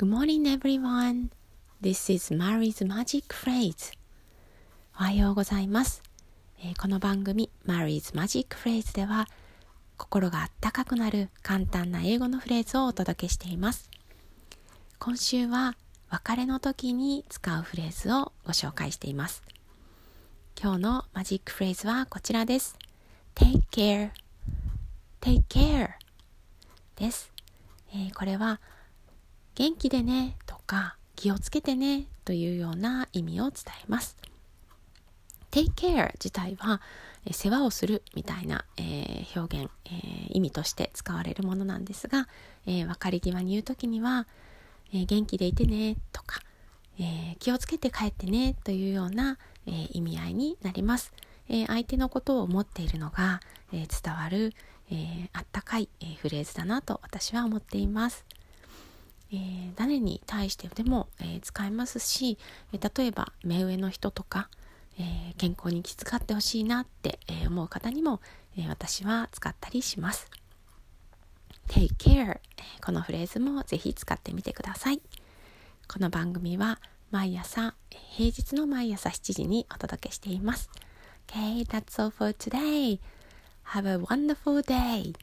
Good morning everyone. This is Mary's Magic Phrase. おはようございます。えー、この番組 Mary's Magic Phrase では心があったかくなる簡単な英語のフレーズをお届けしています。今週は別れの時に使うフレーズをご紹介しています。今日のマジックフレーズはこちらです。Take care. Take care です。えー、これは元気でねとか気をつけてねというような意味を伝えます。take care 自体は、世話をするみたいな、えー、表現、えー、意味として使われるものなんですが、えー、別れ際に言う時には、え元気でいてねとか、え気をつけて帰ってねというような、え意味合いになります。え相手のことを思っているのが、え伝わる、えあったかい、えフレーズだなと私は思っています。えー、誰に対してでも、えー、使えますし、え、例えば目上の人とか、え健康に気遣ってほしいなって、え思う方にも、え私は使ったりします。take care、このフレーズもぜひ使ってみてください。この番組は毎朝、平日の毎朝7時にお届けしています。Okay, that's all for today. Have a wonderful day.